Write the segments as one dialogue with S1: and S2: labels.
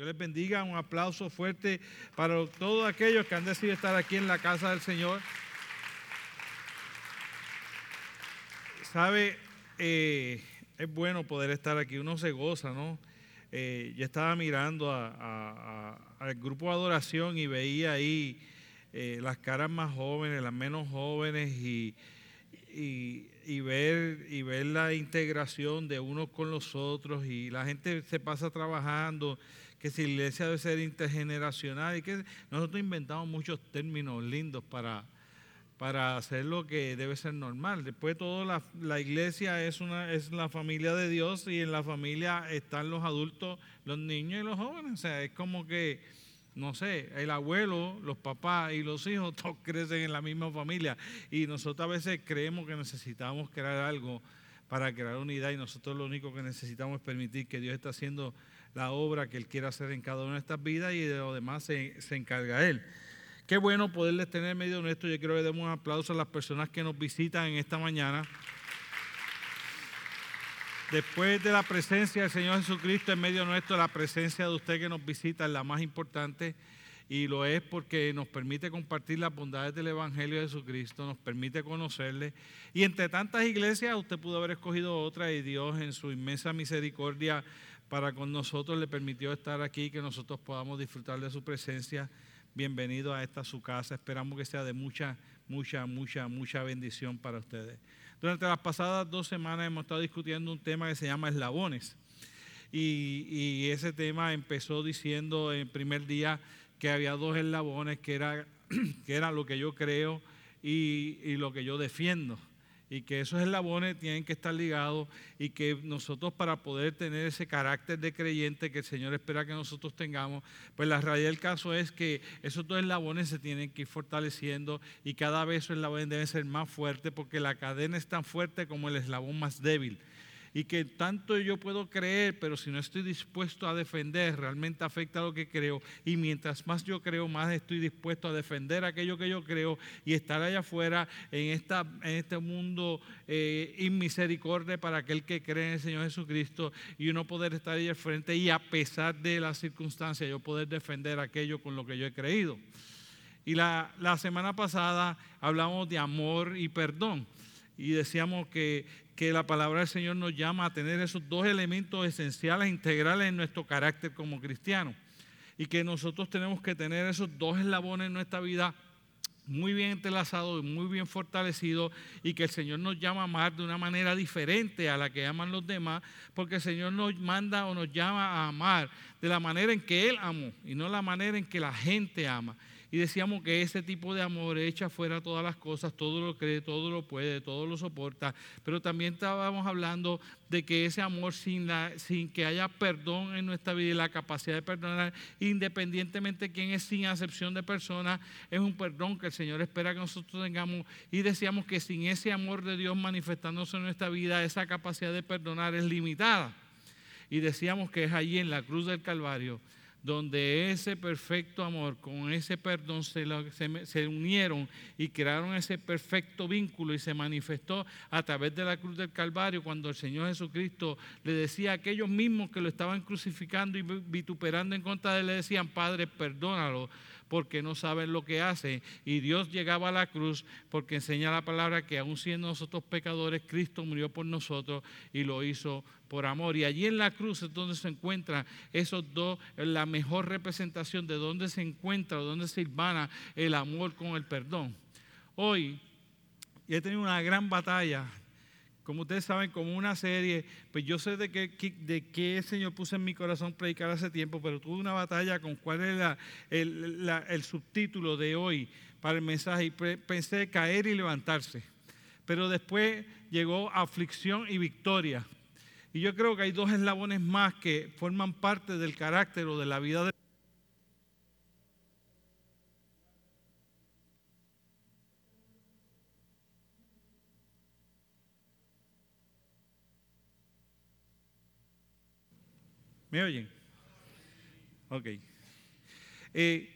S1: Dios les bendiga, un aplauso fuerte para todos aquellos que han decidido estar aquí en la casa del Señor. Sabe, eh, es bueno poder estar aquí, uno se goza, ¿no? Eh, yo estaba mirando al grupo de adoración y veía ahí eh, las caras más jóvenes, las menos jóvenes y, y, ver, y ver la integración de unos con los otros y la gente se pasa trabajando que si la iglesia debe ser intergeneracional y que nosotros inventamos muchos términos lindos para, para hacer lo que debe ser normal. Después de todo, la, la, iglesia es, una, es la familia de Dios y en la familia están los adultos, los niños y los jóvenes. O sea, es como que, no sé, el abuelo, los papás y los hijos todos crecen en la misma familia y nosotros a veces creemos que necesitamos crear algo para crear unidad y nosotros lo único que necesitamos es permitir que Dios está haciendo la obra que Él quiere hacer en cada una de estas vidas y de lo demás se, encarga Él. Qué bueno poderles tener en medio nuestro. Yo quiero que demos un aplauso a las personas que nos visitan en esta mañana. Después de la presencia del Señor Jesucristo en medio nuestro, la presencia de usted que nos visita es la más importante y lo es porque nos permite compartir las bondades del Evangelio de Jesucristo, nos permite conocerle. Y entre tantas iglesias usted pudo haber escogido otra y Dios en su inmensa misericordia para con nosotros, le permitió estar aquí, que nosotros podamos disfrutar de su presencia. Bienvenido a esta su casa. Esperamos que sea de mucha, mucha, mucha, mucha bendición para ustedes. Durante las pasadas dos semanas hemos estado discutiendo un tema que se llama eslabones. Y, ese tema empezó diciendo en primer día que había dos eslabones, que era, que era lo que yo creo y, y lo que yo defiendo y que esos eslabones tienen que estar ligados y que nosotros para poder tener ese carácter de creyente que el Señor espera que nosotros tengamos, pues la realidad del caso es que esos dos eslabones se tienen que ir fortaleciendo y cada vez esos eslabones deben ser más fuertes porque la cadena es tan fuerte como el eslabón más débil y que tanto yo puedo creer, pero si no estoy dispuesto a defender, realmente afecta lo que creo. Y mientras más yo creo, más estoy dispuesto a defender aquello que yo creo y estar allá afuera en, esta, en este mundo eh, inmisericordia para aquel que cree en el Señor Jesucristo y uno poder estar ahí al frente y a pesar de las circunstancias, yo poder defender aquello con lo que yo he creído. Y la, la semana pasada hablamos de amor y perdón y decíamos que, que la palabra del Señor nos llama a tener esos dos elementos esenciales, integrales en nuestro carácter como cristianos. Y que nosotros tenemos que tener esos dos eslabones en nuestra vida muy bien entrelazados y muy bien fortalecidos y que el Señor nos llama a amar de una manera diferente a la que aman los demás, porque el Señor nos manda o nos llama a amar de la manera en que Él amó y no la manera en que la gente ama. Y decíamos que ese tipo de amor echa fuera todas las cosas, todo lo cree, todo lo puede, todo lo soporta. Pero también estábamos hablando de que ese amor sin, la, sin que haya perdón en nuestra vida y la capacidad de perdonar, independientemente de quién es sin acepción de personas, es un perdón que el Señor espera que nosotros tengamos. Y decíamos que sin ese amor de Dios manifestándose en nuestra vida, esa capacidad de perdonar es limitada. Y decíamos que es allí en la cruz del Calvario donde ese perfecto amor con ese perdón se, unieron y crearon ese perfecto vínculo y se manifestó a través de la cruz del Calvario cuando el Señor Jesucristo le decía a aquellos mismos que lo estaban crucificando y vituperando en contra de él, le decían, Padre, perdónalo porque no saben lo que hacen. Y Dios llegaba a la cruz porque enseña la palabra que aún siendo nosotros pecadores, Cristo murió por nosotros y lo hizo por amor. Y allí en la cruz es donde se encuentran esos dos, la mejor representación de dónde se encuentra, dónde se ilvana el amor con el perdón. Hoy he tenido una gran batalla como ustedes saben, como una serie, pues yo sé de qué, de qué Señor puso en mi corazón predicar hace tiempo, pero tuve una batalla con cuál es el, el, subtítulo de hoy para el mensaje y pensé caer y levantarse. Pero después llegó aflicción y victoria. Y yo creo que hay dos eslabones más que forman parte del carácter o de la vida de ¿Me oyen? Ok. Eh,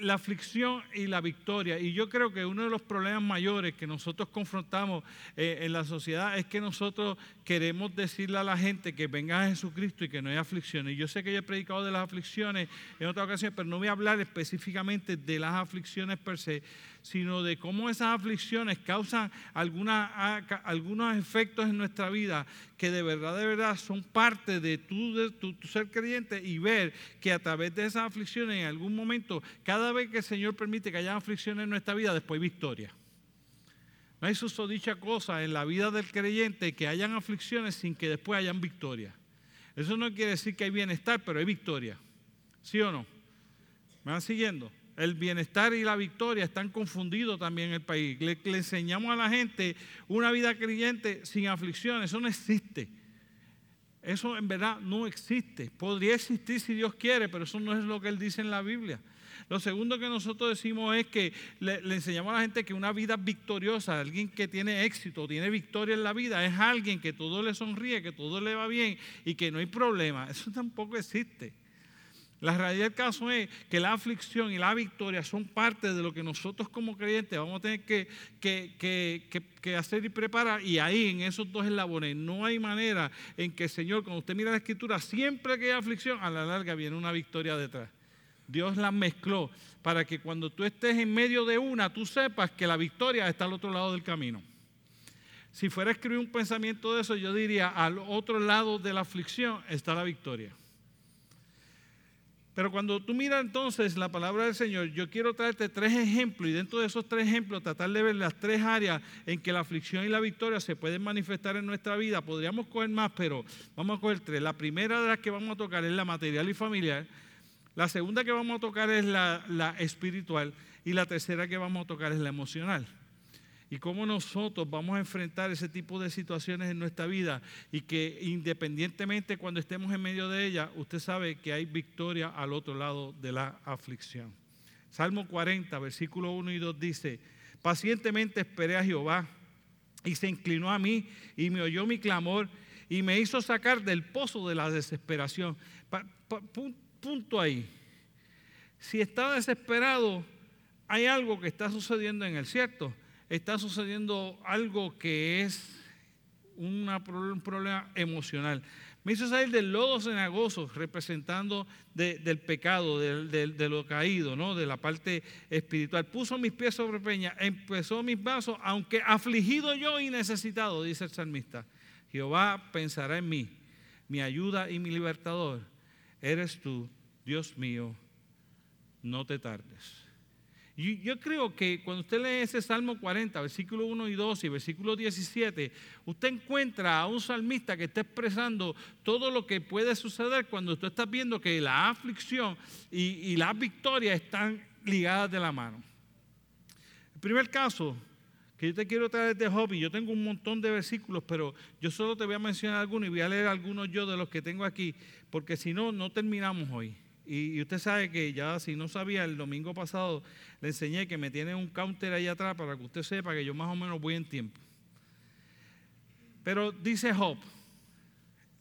S1: la aflicción y la victoria. Y yo creo que uno de los problemas mayores que nosotros confrontamos eh, en la sociedad es que nosotros queremos decirle a la gente que venga a Jesucristo y que no hay aflicciones. Yo sé que yo he predicado de las aflicciones en otra ocasión, pero no voy a hablar específicamente de las aflicciones per se, sino de cómo esas aflicciones causan algunos efectos en nuestra vida que de verdad, de verdad son parte de tu, de tu, ser creyente y ver que a través de esas aflicciones en algún momento, cada vez que el Señor permite que haya aflicciones en nuestra vida, después victoria. No hay dicha cosa en la vida del creyente que hayan aflicciones sin que después hayan victoria. Eso no quiere decir que hay bienestar, pero hay victoria. ¿Sí o no? ¿Me van siguiendo? El bienestar y la victoria están confundidos también en el país. Le, enseñamos a la gente una vida creyente sin aflicción, eso no existe. Eso en verdad no existe. Podría existir si Dios quiere, pero eso no es lo que Él dice en la Biblia. Lo segundo que nosotros decimos es que le, le, enseñamos a la gente que una vida victoriosa, alguien que tiene éxito, tiene victoria en la vida, es alguien que todo le sonríe, que todo le va bien y que no hay problema. Eso tampoco existe. La realidad del caso es que la aflicción y la victoria son parte de lo que nosotros como creyentes vamos a tener que, que, hacer y preparar. Y ahí, en esos dos eslabones, no hay manera en que el Señor, cuando usted mira la Escritura, siempre que hay aflicción, a la larga viene una victoria detrás. Dios la mezcló para que cuando tú estés en medio de una, tú sepas que la victoria está al otro lado del camino. Si fuera a escribir un pensamiento de eso, yo diría, al otro lado de la aflicción está la victoria. Pero cuando tú miras entonces la palabra del Señor, yo quiero traerte tres ejemplos y dentro de esos tres ejemplos tratar de ver las tres áreas en que la aflicción y la victoria se pueden manifestar en nuestra vida. Podríamos coger más, pero vamos a coger tres. La primera de las que vamos a tocar es la material y familiar. La segunda que vamos a tocar es la, la espiritual. Y la tercera que vamos a tocar es la emocional y cómo nosotros vamos a enfrentar ese tipo de situaciones en nuestra vida y que independientemente cuando estemos en medio de ella, usted sabe que hay victoria al otro lado de la aflicción. Salmo 40, versículo 1 y 2 dice, pacientemente esperé a Jehová y se inclinó a mí y me oyó mi clamor y me hizo sacar del pozo de la desesperación. punto ahí. Si está desesperado, hay algo que está sucediendo en el cierto está sucediendo algo que es un problema emocional. Me hizo salir del lodo cenagoso, representando del pecado, de lo caído, ¿no? de la parte espiritual. Puso mis pies sobre peña, empezó mis vasos, aunque afligido yo y necesitado, dice el salmista. Jehová pensará en mí, mi ayuda y mi libertador. Eres tú, Dios mío, no te tardes. Y yo creo que cuando usted lee ese Salmo 40, versículo 1 y 2 y versículo 17, usted encuentra a un salmista que está expresando todo lo que puede suceder cuando usted está viendo que la aflicción y, y la victoria están ligadas de la mano. El primer caso que yo te quiero traer de Job, y yo tengo un montón de versículos, pero yo solo te voy a mencionar algunos y voy a leer algunos yo de los que tengo aquí, porque si no, no terminamos hoy. Y, usted sabe que ya si no sabía, el domingo pasado le enseñé que me tiene un counter ahí atrás para que usted sepa que yo más o menos voy en tiempo. Pero dice Job,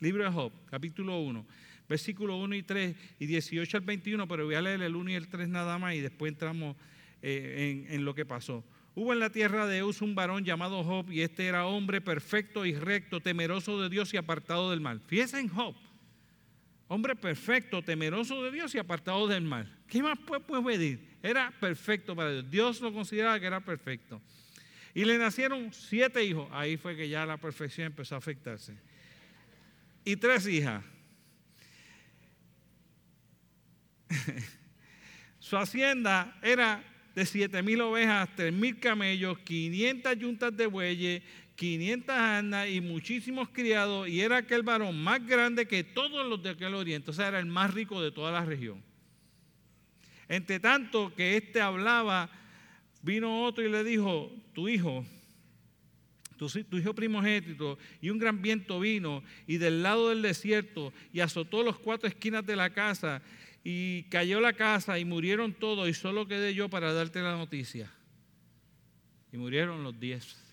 S1: libro de Job, capítulo 1, versículo 1 y 3 y 18 al 21, pero voy a leer el 1 y el 3 nada más y después entramos eh, en, lo que pasó. Hubo en la tierra de Eus un varón llamado Job y este era hombre perfecto y recto, temeroso de Dios y apartado del mal. Fíjense en Job. Hombre perfecto, temeroso de Dios y apartado del mal. ¿Qué más puede pedir? Era perfecto para Dios. Dios lo consideraba que era perfecto. Y le nacieron siete hijos. Ahí fue que ya la perfección empezó a afectarse. Y tres hijas. Su hacienda era de siete mil ovejas, tres mil camellos, 500 yuntas de bueyes, 500 andas y muchísimos criados, y era aquel varón más grande que todos los de aquel oriente, o sea, era el más rico de toda la región. Entre tanto que éste hablaba, vino otro y le dijo, tu hijo, tu, hijo primogénito, y un gran viento vino, y del lado del desierto, y azotó los cuatro esquinas de la casa, y cayó la casa, y murieron todos, y solo quedé yo para darte la noticia. Y murieron los diez.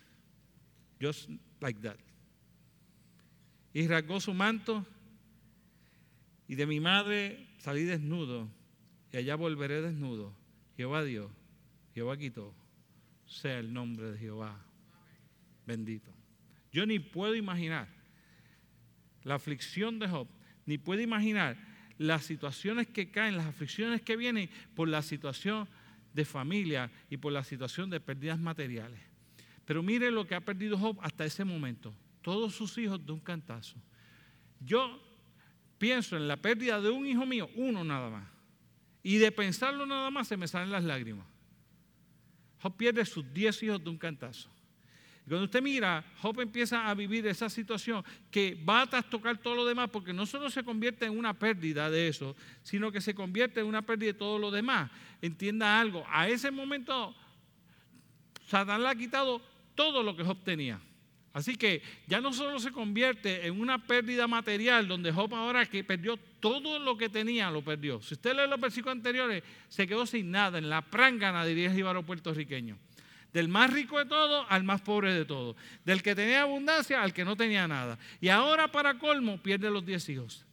S1: Just like that. Y rasgó su manto y de mi madre salí desnudo. y allá volveré desnudo. Jehová dio, Jehová quitó, sea el nombre de Jehová bendito. Yo ni puedo imaginar la aflicción de Job, ni puedo imaginar las situaciones que caen, las aflicciones que vienen por la situación de familia y por la situación de pérdidas materiales. Pero mire lo que ha perdido Job hasta ese momento. Todos sus hijos de un cantazo. Yo pienso en la pérdida de un hijo mío, uno nada más. Y de pensarlo nada más se me salen las lágrimas. Job pierde sus diez hijos de un cantazo. Y cuando usted mira, Job empieza a vivir esa situación que va a trastocar todo lo demás, porque no solo se convierte en una pérdida de eso, sino que se convierte en una pérdida de todo lo demás. Entienda algo, a ese momento Satán le ha quitado todo lo que Job tenía. Así que ya no solo se convierte en una pérdida material, donde Job ahora que perdió todo lo que tenía, lo perdió. Si usted lee los versículos anteriores, se quedó sin nada, en la prángana, diría el puertorriqueño. Del más rico de todo al más pobre de todo. Del que tenía abundancia al que no tenía nada. Y ahora para colmo pierde los diez hijos.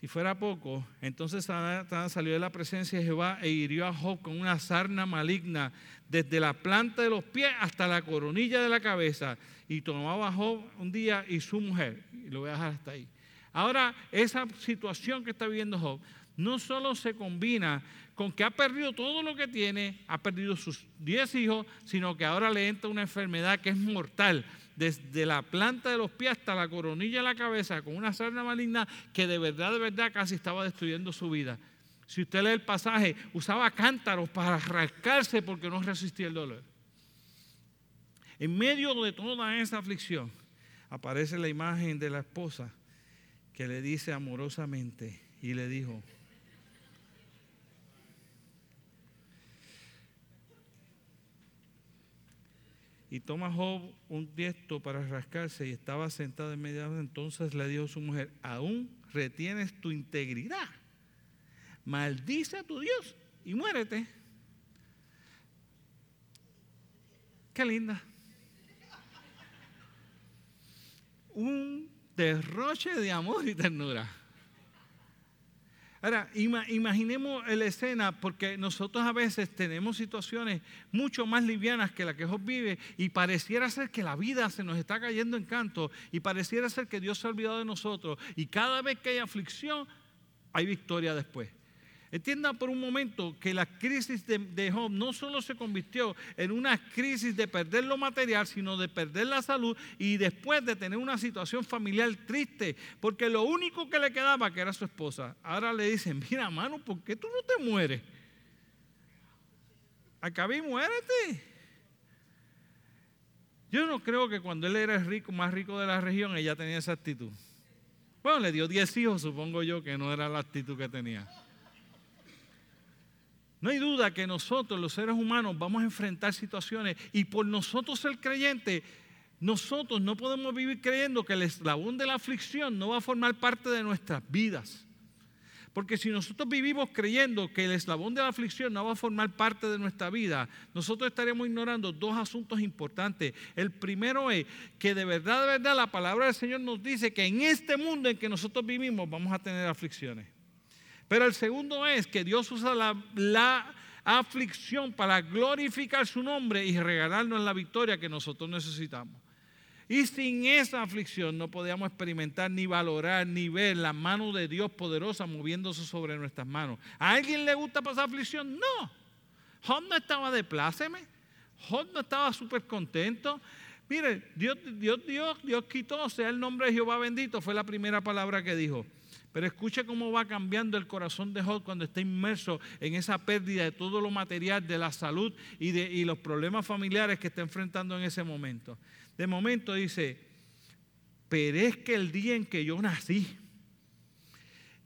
S1: Si fuera poco, entonces Satán salió de la presencia de Jehová e hirió a Job con una sarna maligna desde la planta de los pies hasta la coronilla de la cabeza. Y tomaba Job un día y su mujer. Y lo voy a dejar hasta ahí. Ahora, esa situación que está viviendo Job no solo se combina con que ha perdido todo lo que tiene, ha perdido sus diez hijos, sino que ahora le entra una enfermedad que es mortal desde la planta de los pies hasta la coronilla de la cabeza, con una sarna maligna que de verdad, de verdad casi estaba destruyendo su vida. Si usted lee el pasaje, usaba cántaros para rascarse porque no resistía el dolor. En medio de toda esa aflicción, aparece la imagen de la esposa que le dice amorosamente y le dijo, Y toma Job un tiesto para rascarse y estaba sentado en medio. Entonces le dijo a su mujer: Aún retienes tu integridad. Maldice a tu Dios y muérete. Qué linda. Un derroche de amor y ternura. Ahora, imaginemos la escena porque nosotros a veces tenemos situaciones mucho más livianas que la que Job vive y pareciera ser que la vida se nos está cayendo en canto y pareciera ser que Dios se ha olvidado de nosotros y cada vez que hay aflicción hay victoria después. Entienda por un momento que la crisis de, Job no solo se convirtió en una crisis de perder lo material, sino de perder la salud y después de tener una situación familiar triste, porque lo único que le quedaba que era su esposa. Ahora le dicen, mira, mano, ¿por qué tú no te mueres? Acabé y muérete. Yo no creo que cuando él era el rico, más rico de la región, ella tenía esa actitud. Bueno, le dio 10 hijos, supongo yo que no era la actitud que tenía. No hay duda que nosotros, los seres humanos, vamos a enfrentar situaciones y por nosotros ser creyentes, nosotros no podemos vivir creyendo que el eslabón de la aflicción no va a formar parte de nuestras vidas. Porque si nosotros vivimos creyendo que el eslabón de la aflicción no va a formar parte de nuestra vida, nosotros estaremos ignorando dos asuntos importantes. El primero es que de verdad, de verdad, la palabra del Señor nos dice que en este mundo en que nosotros vivimos vamos a tener aflicciones. Pero el segundo es que Dios usa la, aflicción para glorificar su nombre y regalarnos la victoria que nosotros necesitamos. Y sin esa aflicción no podíamos experimentar ni valorar ni ver la mano de Dios poderosa moviéndose sobre nuestras manos. ¿A alguien le gusta pasar aflicción? No. Job no estaba de pláceme. Job no estaba súper contento. Mire, Dios, Dios, Dios, Dios quitó, sea el nombre de Jehová bendito, fue la primera palabra que dijo. Pero escuche cómo va cambiando el corazón de Job cuando está inmerso en esa pérdida de todo lo material, de la salud y, de, los problemas familiares que está enfrentando en ese momento. De momento dice, perezca el día en que yo nací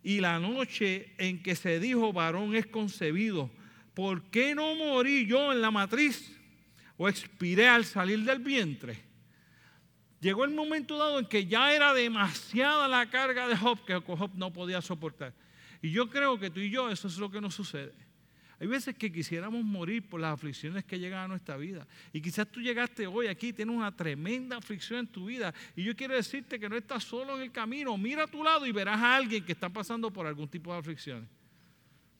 S1: y la noche en que se dijo varón es concebido. ¿Por qué no morí yo en la matriz o expiré al salir del vientre? Llegó el momento dado en que ya era demasiada la carga de Job que Job no podía soportar. Y yo creo que tú y yo, eso es lo que nos sucede. Hay veces que quisiéramos morir por las aflicciones que llegan a nuestra vida. Y quizás tú llegaste hoy aquí, tienes una tremenda aflicción en tu vida. Y yo quiero decirte que no estás solo en el camino. Mira a tu lado y verás a alguien que está pasando por algún tipo de aflicciones.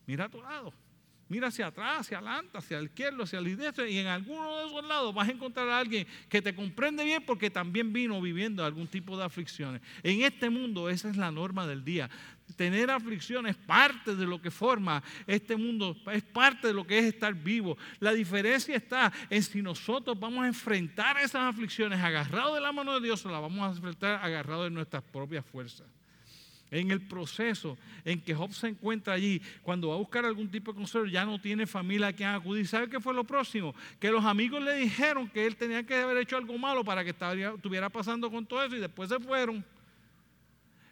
S1: Mira a tu lado. Mira hacia atrás, hacia adelante, hacia el izquierdo, hacia el derecho, y en alguno de esos lados vas a encontrar a alguien que te comprende bien porque también vino viviendo algún tipo de aflicciones. En este mundo esa es la norma del día. Tener aflicción es parte de lo que forma este mundo, es parte de lo que es estar vivo. La diferencia está en si nosotros vamos a enfrentar esas aflicciones agarrados de la mano de Dios o las vamos a enfrentar agarrados de nuestras propias fuerzas en el proceso en que Job se encuentra allí, cuando va a buscar algún tipo de consuelo, ya no tiene familia a quien acudir. ¿Sabe qué fue lo próximo? Que los amigos le dijeron que él tenía que haber hecho algo malo para que estuviera pasando con todo eso y después se fueron.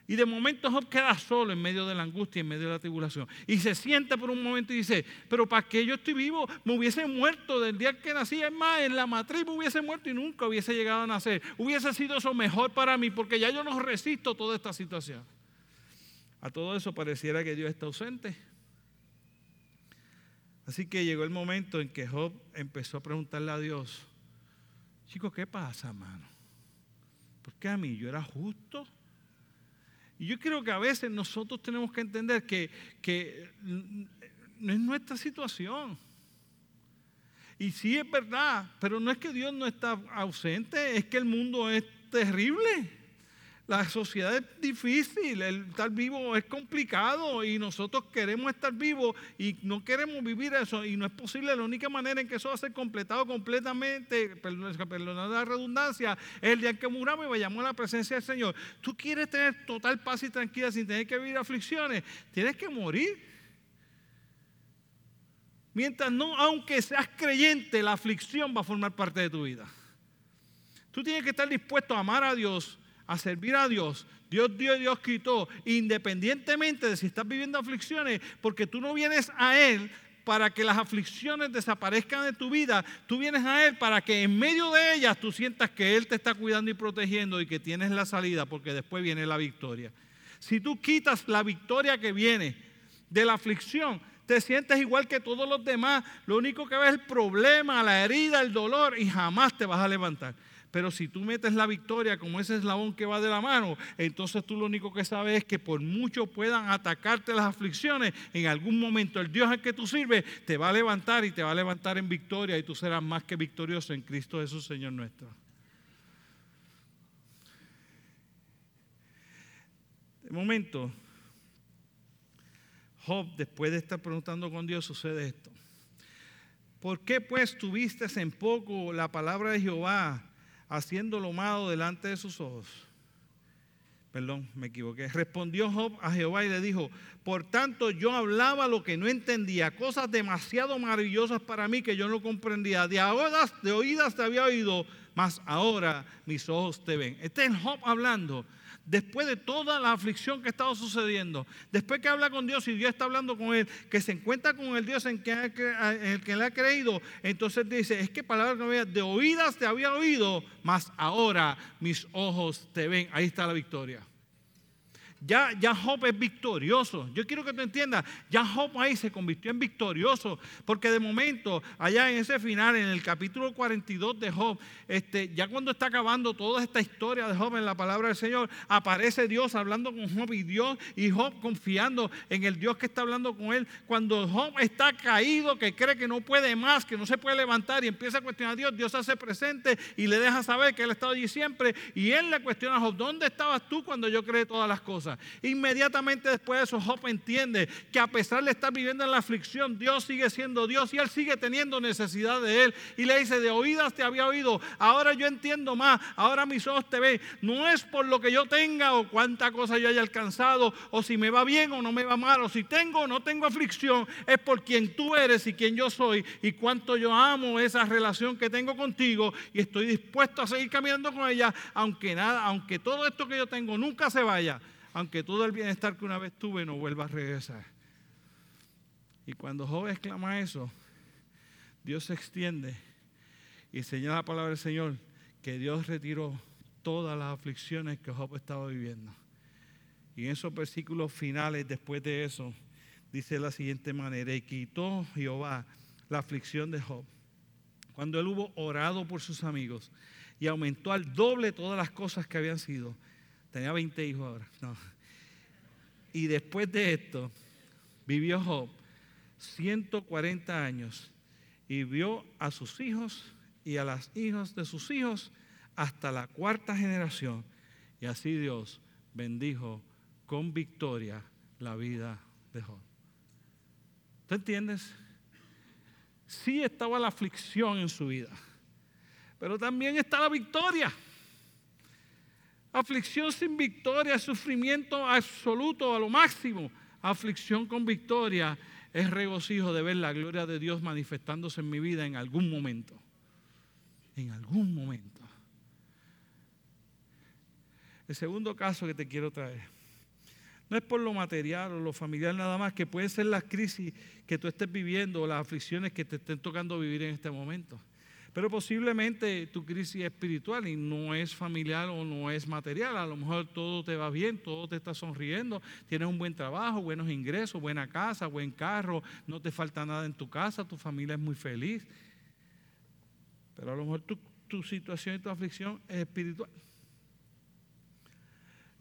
S1: Y de momento Job queda solo en medio de la angustia, en medio de la tribulación. Y se siente por un momento y dice, pero ¿para qué yo estoy vivo? Me hubiese muerto del día que nací. Es más, en la matriz me hubiese muerto y nunca hubiese llegado a nacer. Hubiese sido eso mejor para mí porque ya yo no resisto toda esta situación. A todo eso pareciera que Dios está ausente. Así que llegó el momento en que Job empezó a preguntarle a Dios, chicos, ¿qué pasa, mano? ¿Por qué a mí? ¿Yo era justo? Y yo creo que a veces nosotros tenemos que entender que, que no es nuestra situación. Y sí es verdad, pero no es que Dios no está ausente, es que el mundo es terrible. La sociedad es difícil, el estar vivo es complicado y nosotros queremos estar vivos y no queremos vivir eso y no es posible. La única manera en que eso va a ser completado completamente, perdonad la redundancia, es el día en que muramos y vayamos a la presencia del Señor. Tú quieres tener total paz y tranquilidad sin tener que vivir aflicciones, tienes que morir. Mientras no, aunque seas creyente, la aflicción va a formar parte de tu vida. Tú tienes que estar dispuesto a amar a Dios a servir a Dios. Dios dio y Dios quitó, independientemente de si estás viviendo aflicciones, porque tú no vienes a Él para que las aflicciones desaparezcan de tu vida, tú vienes a Él para que en medio de ellas tú sientas que Él te está cuidando y protegiendo y que tienes la salida, porque después viene la victoria. Si tú quitas la victoria que viene de la aflicción, te sientes igual que todos los demás, lo único que ves es el problema, la herida, el dolor y jamás te vas a levantar. Pero si tú metes la victoria como ese eslabón que va de la mano, entonces tú lo único que sabes es que por mucho puedan atacarte las aflicciones, en algún momento el Dios al que tú sirves te va a levantar y te va a levantar en victoria y tú serás más que victorioso en Cristo Jesús, Señor nuestro. De momento, Job, después de estar preguntando con Dios, sucede esto. ¿Por qué pues tuviste en poco la palabra de Jehová? Haciendo lo malo delante de sus ojos. Perdón, me equivoqué. Respondió Job a Jehová y le dijo, por tanto yo hablaba lo que no entendía, cosas demasiado maravillosas para mí que yo no comprendía. De oídas, de oídas te había oído, mas ahora mis ojos te ven. Este es Job hablando después de toda la aflicción que ha estado sucediendo, después que habla con Dios y Dios está hablando con él, que se encuentra con el Dios en, el que le ha creído, entonces dice, es que palabra no había, de oídas te había oído, mas ahora mis ojos te ven. Ahí está la victoria. Ya, Job es victorioso. Yo quiero que tú entiendas, ya Job ahí se convirtió en victorioso, porque de momento, allá en ese final, en el capítulo 42 de Job, este, ya cuando está acabando toda esta historia de Job en la palabra del Señor, aparece Dios hablando con Job y Dios y Job confiando en el Dios que está hablando con él. Cuando Job está caído, que cree que no puede más, que no se puede levantar y empieza a cuestionar a Dios, Dios hace presente y le deja saber que él ha estado allí siempre. Y él le cuestiona a Job, ¿dónde estabas tú cuando yo creé todas las cosas? Inmediatamente después de eso, Job entiende que a pesar de estar viviendo en la aflicción, Dios sigue siendo Dios y él sigue teniendo necesidad de él. Y le dice, de oídas te había oído, ahora yo entiendo más, ahora mis ojos te ven. No es por lo que yo tenga o cuánta cosa yo haya alcanzado, o si me va bien o no me va mal, o si tengo o no tengo aflicción, es por quien tú eres y quien yo soy y cuánto yo amo esa relación que tengo contigo y estoy dispuesto a seguir caminando con ella, aunque nada, aunque todo esto que yo tengo nunca se vaya aunque todo el bienestar que una vez tuve no vuelva a regresar. Y cuando Job exclama eso, Dios se extiende y señala la palabra del Señor que Dios retiró todas las aflicciones que Job estaba viviendo. Y en esos versículos finales, después de eso, dice de la siguiente manera, y quitó Jehová la aflicción de Job. Cuando él hubo orado por sus amigos y aumentó al doble todas las cosas que habían sido, Tenía 20 hijos ahora. Y después de esto, vivió Job 140 años y vio a sus hijos y a las hijas de sus hijos hasta la cuarta generación. Y así Dios bendijo con victoria la vida de Job. ¿Tú entiendes? Sí estaba la aflicción en su vida, pero también está la victoria. Aflicción sin victoria, sufrimiento absoluto a lo máximo. Aflicción con victoria es regocijo de ver la gloria de Dios manifestándose en mi vida en algún momento. En algún momento. El segundo caso que te quiero traer. No es por lo material o lo familiar nada más, que pueden ser las crisis que tú estés viviendo o las aflicciones que te estén tocando vivir en este momento. Pero posiblemente tu crisis es espiritual y no es familiar o no es material. A lo mejor todo te va bien, todo te está sonriendo, tienes un buen trabajo, buenos ingresos, buena casa, buen carro, no te falta nada en tu casa, tu familia es muy feliz. Pero a lo mejor tu, tu situación y tu aflicción es espiritual.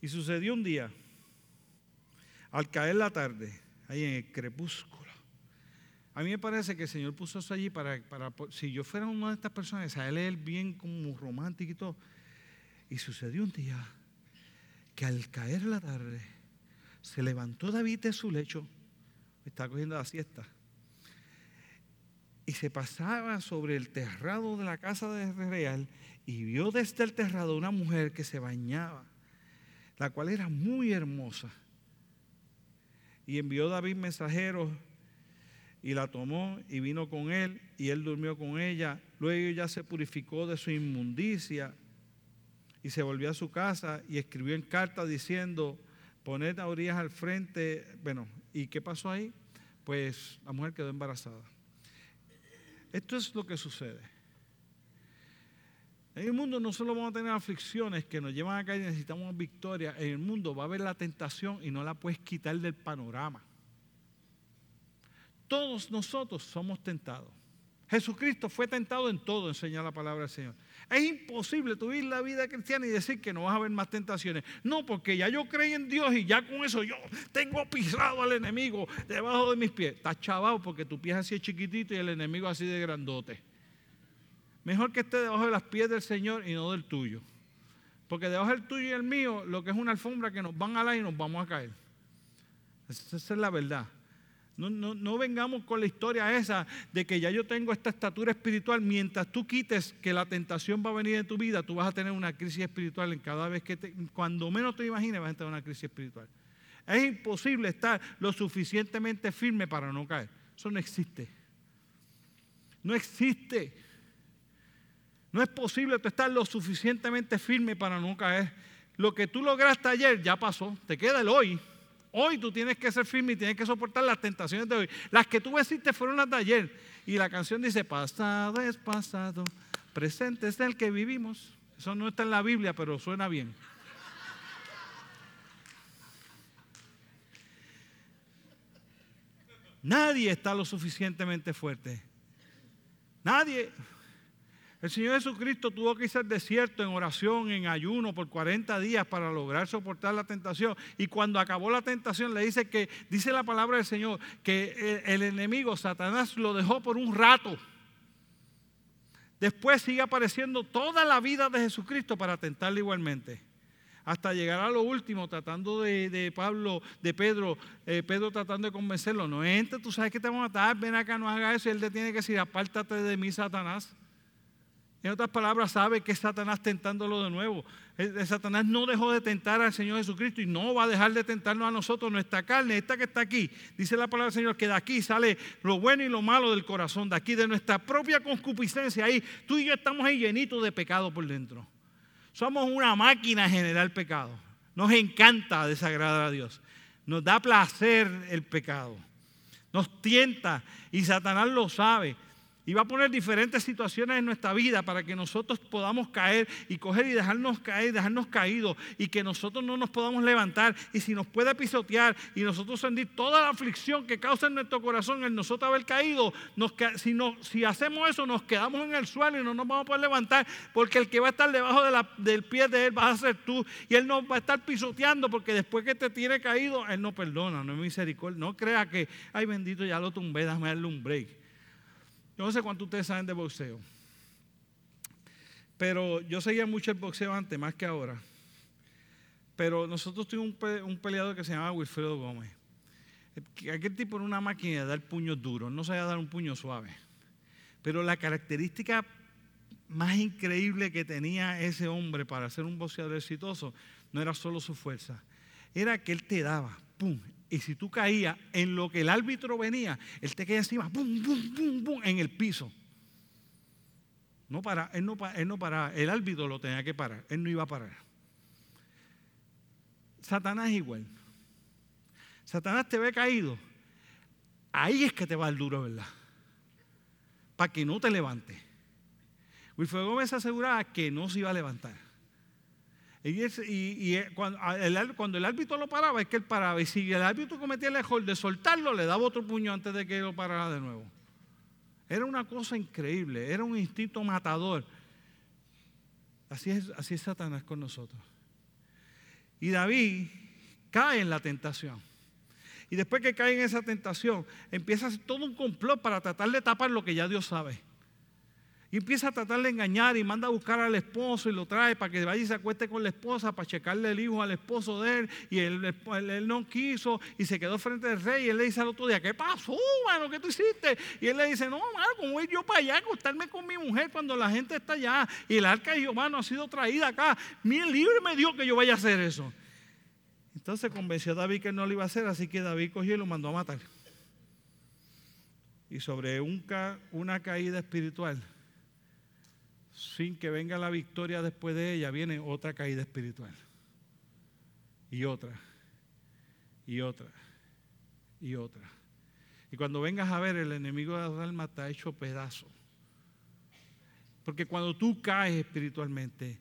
S1: Y sucedió un día, al caer la tarde, ahí en el crepúsculo, a mí me parece que el Señor puso eso allí para, para si yo fuera una de estas personas, a él bien como romántico y todo. Y sucedió un día que al caer la tarde se levantó David de su lecho, estaba cogiendo la siesta, y se pasaba sobre el terrado de la casa de real y vio desde el terrado una mujer que se bañaba, la cual era muy hermosa. Y envió David mensajeros y la tomó y vino con él y él durmió con ella. Luego ella se purificó de su inmundicia y se volvió a su casa y escribió en carta diciendo, poned a orillas al frente. Bueno, ¿y qué pasó ahí? Pues la mujer quedó embarazada. Esto es lo que sucede. En el mundo no solo vamos a tener aflicciones que nos llevan a caer y necesitamos victoria, en el mundo va a haber la tentación y no la puedes quitar del panorama. Todos nosotros somos tentados. Jesucristo fue tentado en todo, enseña la palabra del Señor. Es imposible vivir la vida cristiana y decir que no vas a haber más tentaciones. No, porque ya yo creí en Dios y ya con eso yo tengo pisado al enemigo debajo de mis pies. Estás chavado porque tu pie es así chiquitito y el enemigo así de grandote. Mejor que esté debajo de las pies del Señor y no del tuyo. Porque debajo del tuyo y el mío, lo que es una alfombra que nos van a dar y nos vamos a caer. Esa es la verdad. No, vengamos con la historia esa de que ya yo tengo esta estatura espiritual. Mientras tú quites que la tentación va a venir en tu vida, tú vas a tener una crisis espiritual en cada vez que te, cuando menos te imagines vas a tener una crisis espiritual. Es imposible estar lo suficientemente firme para no caer. Eso no existe. No existe. No es posible estar lo suficientemente firme para no caer. Lo que tú lograste ayer ya pasó. Te queda el hoy. Hoy tú tienes que ser firme y tienes que soportar las tentaciones de hoy. Las que tú hiciste fueron las de ayer. Y la canción dice, pasado es pasado, presente es el que vivimos. Eso no está en la Biblia, pero suena bien. Nadie está lo suficientemente fuerte. Nadie. El Señor Jesucristo tuvo que irse al desierto en oración, en ayuno por 40 días para lograr soportar la tentación. Y cuando acabó la tentación le dice que, dice la palabra del Señor, que el, enemigo, Satanás, lo dejó por un rato. Después sigue apareciendo toda la vida de Jesucristo para tentarle igualmente. Hasta llegar a lo último, tratando de, Pablo, de Pedro, eh, Pedro tratando de convencerlo. No entre, tú sabes que te vamos a matar, ven acá, no haga eso. Y él le tiene que decir, apártate de mí, Satanás. En otras palabras, sabe que Satanás tentándolo de nuevo. Satanás no dejó de tentar al Señor Jesucristo y no va a dejar de tentarnos a nosotros, nuestra carne, esta que está aquí. Dice la palabra del Señor que de aquí sale lo bueno y lo malo del corazón, de aquí, de nuestra propia concupiscencia. Ahí tú y yo estamos ahí llenitos de pecado por dentro. Somos una máquina de generar pecado. Nos encanta desagradar a Dios. Nos da placer el pecado. Nos tienta y Satanás lo sabe. Y va a poner diferentes situaciones en nuestra vida para que nosotros podamos caer y coger y dejarnos caer, dejarnos caídos y que nosotros no nos podamos levantar. Y si nos puede pisotear y nosotros sentir toda la aflicción que causa en nuestro corazón el nosotros haber caído, si, hacemos eso nos quedamos en el suelo y no nos vamos a poder levantar porque el que va a estar debajo del pie de él va a ser tú y él nos va a estar pisoteando porque después que te tiene caído, él no perdona, no es misericordia. No crea que, ay bendito, ya lo tumbé, déjame darle un break. Yo no sé cuánto ustedes saben de boxeo. Pero yo seguía mucho el boxeo antes, más que ahora. Pero nosotros tuvimos un, peleador que se llamaba Wilfredo Gómez. Aquel tipo era una máquina de dar puños duros, no sabía dar un puño suave. Pero la característica más increíble que tenía ese hombre para ser un boxeador exitoso no era solo su fuerza, era que él te daba, pum, y si tú caías en lo que el árbitro venía, él te caía encima, bum, bum, bum, bum, en el piso. No para, él no, él no paraba, el árbitro lo tenía que parar, él no iba a parar. Satanás igual. Satanás te ve caído, ahí es que te va el duro, ¿verdad? Para que no te levantes. Wilfredo Gómez aseguraba que no se iba a levantar. Y, cuando, el, árbitro lo paraba, es que él paraba. Y si el árbitro cometía el error de soltarlo, le daba otro puño antes de que lo parara de nuevo. Era una cosa increíble, era un instinto matador. Así es, así es Satanás con nosotros. Y David cae en la tentación. Y después que cae en esa tentación, empieza todo un complot para tratar de tapar lo que ya Dios sabe. Y empieza a tratar de engañar y manda a buscar al esposo y lo trae para que vaya y se acueste con la esposa para checarle el hijo al esposo de él. Y él, no quiso y se quedó frente al rey. Y él le dice al otro día, ¿qué pasó, mano? ¿Qué tú hiciste? Y él le dice, no, mano, ¿cómo voy yo para allá a acostarme con mi mujer cuando la gente está allá? Y el arca de Jehová ha sido traída acá. Mi libre me dio que yo vaya a hacer eso. Entonces convenció a David que no lo iba a hacer, así que David cogió y lo mandó a matar. Y sobre un, una caída espiritual sin que venga la victoria después de ella, viene otra caída espiritual. Y otra, y otra, y otra. Y cuando vengas a ver, el enemigo de las almas te ha hecho pedazo. Porque cuando tú caes espiritualmente,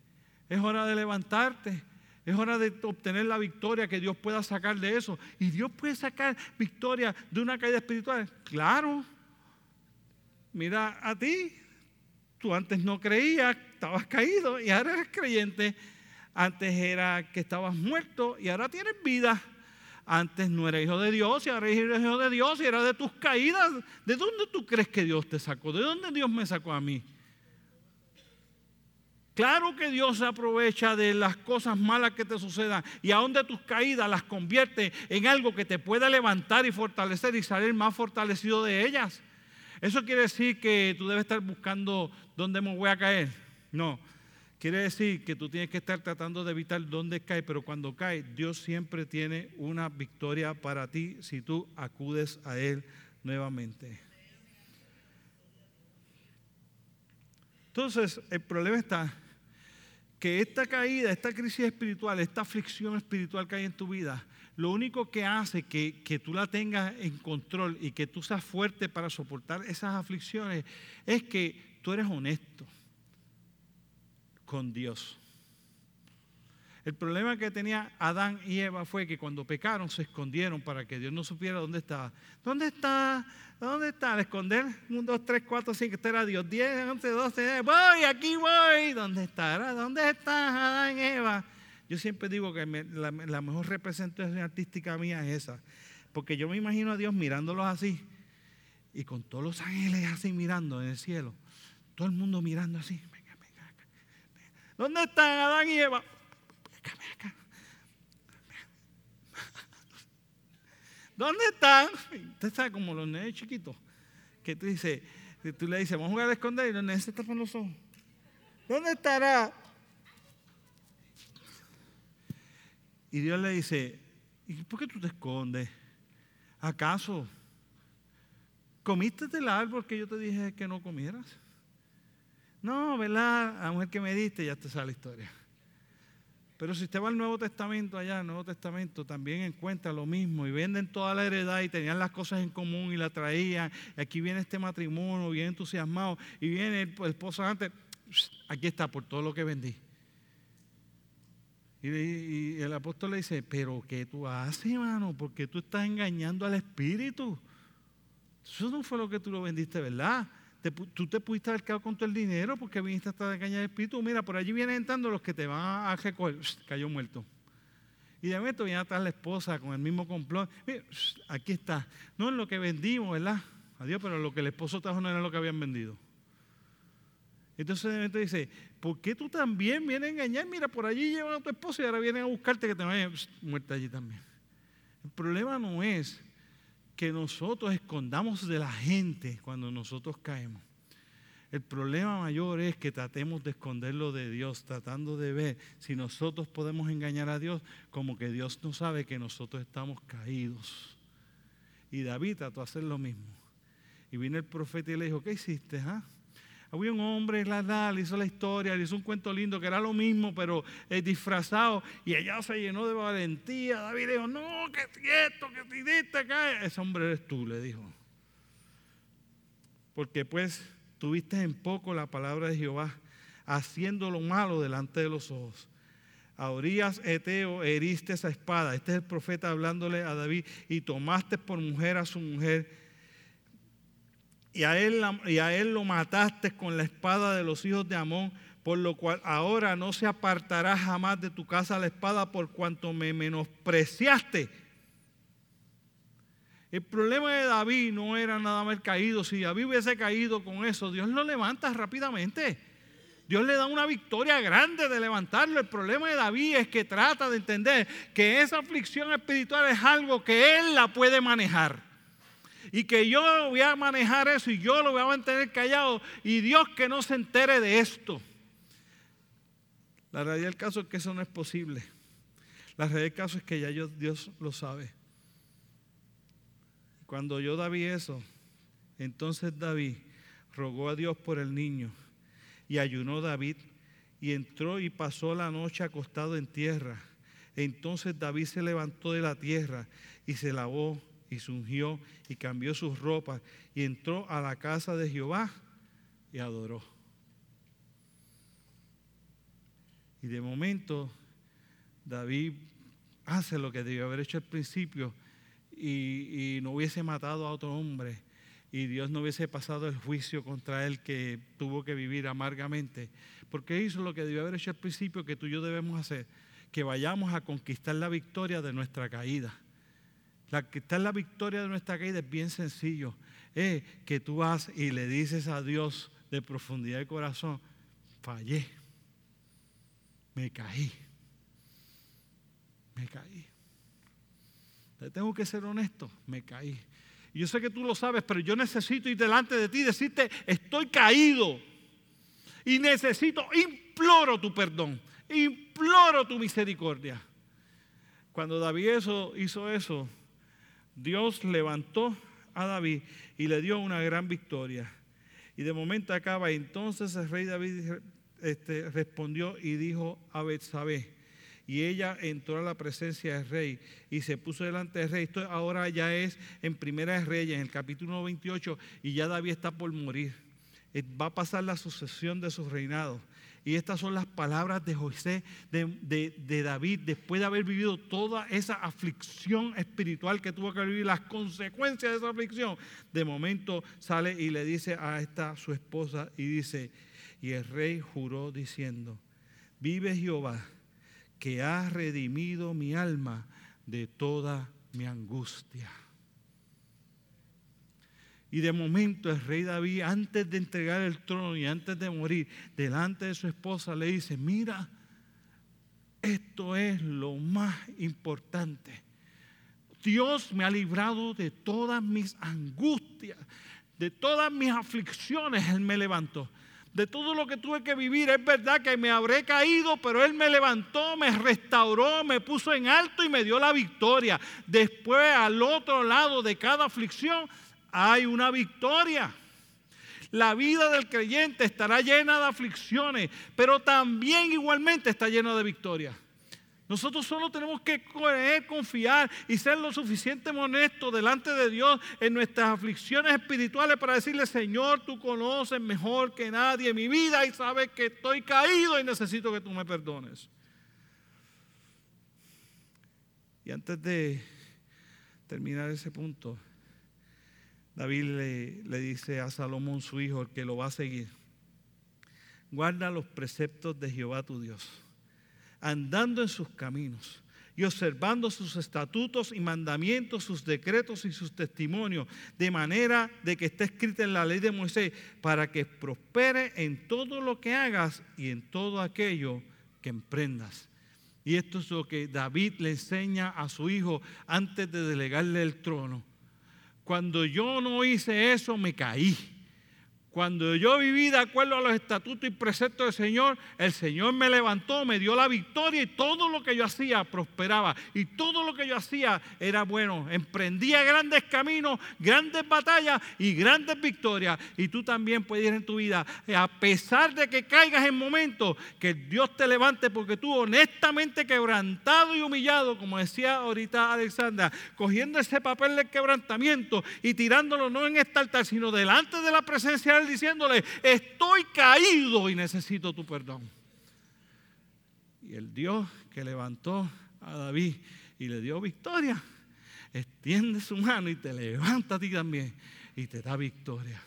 S1: es hora de levantarte. Es hora de obtener la victoria que Dios pueda sacar de eso. Y Dios puede sacar victoria de una caída espiritual. Claro. Mira a ti, Tú antes no creías, estabas caído y ahora eres creyente. Antes era que estabas muerto y ahora tienes vida. Antes no eras hijo de Dios y ahora eres hijo de Dios y era de tus caídas. ¿De dónde tú crees que Dios te sacó? ¿De dónde Dios me sacó a mí? Claro que Dios se aprovecha de las cosas malas que te sucedan y aún de tus caídas las convierte en algo que te pueda levantar y fortalecer y salir más fortalecido de ellas. ¿Eso quiere decir que tú debes estar buscando dónde me voy a caer? No. Quiere decir que tú tienes que estar tratando de evitar dónde cae, pero cuando cae, Dios siempre tiene una victoria para ti si tú acudes a Él nuevamente. Entonces, el problema está que esta caída, esta crisis espiritual, esta aflicción espiritual que hay en tu vida, lo único que hace que, que, tú la tengas en control y que tú seas fuerte para soportar esas aflicciones es que tú eres honesto con Dios. El problema que tenía Adán y Eva fue que cuando pecaron se escondieron para que Dios no supiera dónde estaba. ¿Dónde está? ¿Dónde está? Al esconder. 1, 2, 3, 4, 5. Este era Dios. 10, 11, 12. Voy, aquí voy. ¿Dónde está? ¿Dónde está Adán y Eva? Yo siempre digo que la, mejor representación artística mía es esa. Porque yo me imagino a Dios mirándolos así y con todos los ángeles así mirando en el cielo. Todo el mundo mirando así. Venga, venga, acá. ¿Dónde están Adán y Eva? Venga, acá. ¿Dónde están? Usted sabe como los nenes chiquitos. Que tú dices, tú le dices, vamos a jugar a esconder y los nenes se tapan los ojos. ¿Dónde estará? Y Dios le dice, ¿y por qué tú te escondes? ¿Acaso comiste del árbol que yo te dije que no comieras? No, ¿verdad? A la mujer que me diste ya te sale la historia. Pero si usted va al Nuevo Testamento, allá, el Nuevo Testamento, también encuentra lo mismo y venden toda la heredad y tenían las cosas en común y la traían. Y aquí viene este matrimonio, bien entusiasmado, y viene el, esposo antes, aquí está por todo lo que vendí. Y, y, el apóstol le dice, pero ¿qué tú haces, hermano? Porque tú estás engañando al Espíritu. Eso no fue lo que tú lo vendiste, ¿verdad? tú te pudiste haber quedado con todo el dinero porque viniste hasta de caña de espíritu. Mira, por allí vienen entrando los que te van a recoger. cayó muerto. Y de momento viene atrás la esposa con el mismo complot. Mira, aquí está. No es lo que vendimos, ¿verdad? Adiós, pero lo que el esposo trajo no era lo que habían vendido. Entonces de momento dice, ¿por qué tú también vienes a engañar? Mira, por allí llevan a tu esposa y ahora vienen a buscarte que te vayan muerta allí también. El problema no es que nosotros escondamos de la gente cuando nosotros caemos. El problema mayor es que tratemos de esconderlo de Dios, tratando de ver si nosotros podemos engañar a Dios como que Dios no sabe que nosotros estamos caídos. Y David trató de hacer lo mismo. Y vino el profeta y le dijo, ¿qué hiciste? Ah? Había un hombre, la, le hizo la historia, le hizo un cuento lindo que era lo mismo, pero es disfrazado. Y ella se llenó de valentía. David dijo, no, que cierto, que si diste acá. Ese hombre eres tú, le dijo. Porque pues tuviste en poco la palabra de Jehová, haciendo lo malo delante de los ojos. A Eteo heriste esa espada. Este es el profeta hablándole a David. Y tomaste por mujer a su mujer y a, él, y a él lo mataste con la espada de los hijos de Amón, por lo cual ahora no se apartará jamás de tu casa la espada por cuanto me menospreciaste. El problema de David no era nada más caído. Si David hubiese caído con eso, Dios lo levanta rápidamente. Dios le da una victoria grande de levantarlo. El problema de David es que trata de entender que esa aflicción espiritual es algo que él la puede manejar y que yo voy a manejar eso y yo lo voy a mantener callado y Dios que no se entere de esto. La realidad del caso es que eso no es posible. La realidad del caso es que ya Dios lo sabe. Cuando yo David eso, entonces David rogó a Dios por el niño y ayunó David y entró y pasó la noche acostado en tierra. Entonces David se levantó de la tierra y se lavó y se y cambió sus ropas y entró a la casa de Jehová y adoró. Y de momento David hace lo que debió haber hecho al principio y, y, no hubiese matado a otro hombre y Dios no hubiese pasado el juicio contra él que tuvo que vivir amargamente. Porque hizo lo que debió haber hecho al principio que tú y yo debemos hacer, que vayamos a conquistar la victoria de nuestra caída. La que está en la victoria de nuestra caída es bien sencillo. Es que tú vas y le dices a Dios de profundidad de corazón, fallé, me caí, me caí. tengo que ser honesto, me caí. Yo sé que tú lo sabes, pero yo necesito ir delante de ti y decirte, estoy caído. Y necesito, imploro tu perdón, imploro tu misericordia. Cuando David hizo eso, Dios levantó a David y le dio una gran victoria. Y de momento acaba, entonces el rey David este, respondió y dijo a Betsabé, y ella entró a la presencia del rey y se puso delante del rey. Esto ahora ya es en Primera Reyes, en el capítulo 28, y ya David está por morir. Eh, va a pasar la sucesión de su reinado. Y estas son las palabras de José, de, David, después de haber vivido toda esa aflicción espiritual que tuvo que vivir, las consecuencias de esa aflicción. De momento sale y le dice a esta su esposa y dice, y el rey juró diciendo, vive Jehová, que ha redimido mi alma de toda mi angustia. Y de momento el rey David, antes de entregar el trono y antes de morir, delante de su esposa le dice, mira, esto es lo más importante. Dios me ha librado de todas mis angustias, de todas mis aflicciones, Él me levantó. De todo lo que tuve que vivir, es verdad que me habré caído, pero Él me levantó, me restauró, me puso en alto y me dio la victoria. Después, al otro lado de cada aflicción, hay una victoria. La vida del creyente estará llena de aflicciones, pero también igualmente está llena de victoria. Nosotros solo tenemos que creer, confiar y ser lo suficientemente honestos delante de Dios en nuestras aflicciones espirituales para decirle, Señor, tú conoces mejor que nadie mi vida y sabes que estoy caído y necesito que tú me perdones. Y antes de terminar ese punto, David le, dice a Salomón, su hijo, el que lo va a seguir, guarda los preceptos de Jehová tu Dios andando en sus caminos y observando sus estatutos y mandamientos, sus decretos y sus testimonios, de manera de que esté escrita en la ley de Moisés, para que prospere en todo lo que hagas y en todo aquello que emprendas. Y esto es lo que David le enseña a su hijo antes de delegarle el trono. Cuando yo no hice eso, me caí. Cuando yo viví de acuerdo a los estatutos y preceptos del Señor, el Señor me levantó, me dio la victoria y todo lo que yo hacía prosperaba. Y todo lo que yo hacía era bueno. Emprendía grandes caminos, grandes batallas y grandes victorias. Y tú también puedes ir en tu vida, a pesar de que caigas en momentos, que Dios te levante porque tú honestamente quebrantado y humillado, como decía ahorita Alexandra, cogiendo ese papel de quebrantamiento y tirándolo no en este altar, sino delante de la presencia diciéndole, estoy caído y necesito tu perdón. Y el Dios que levantó a David y le dio victoria, extiende su mano y te levanta a ti también y te da victoria.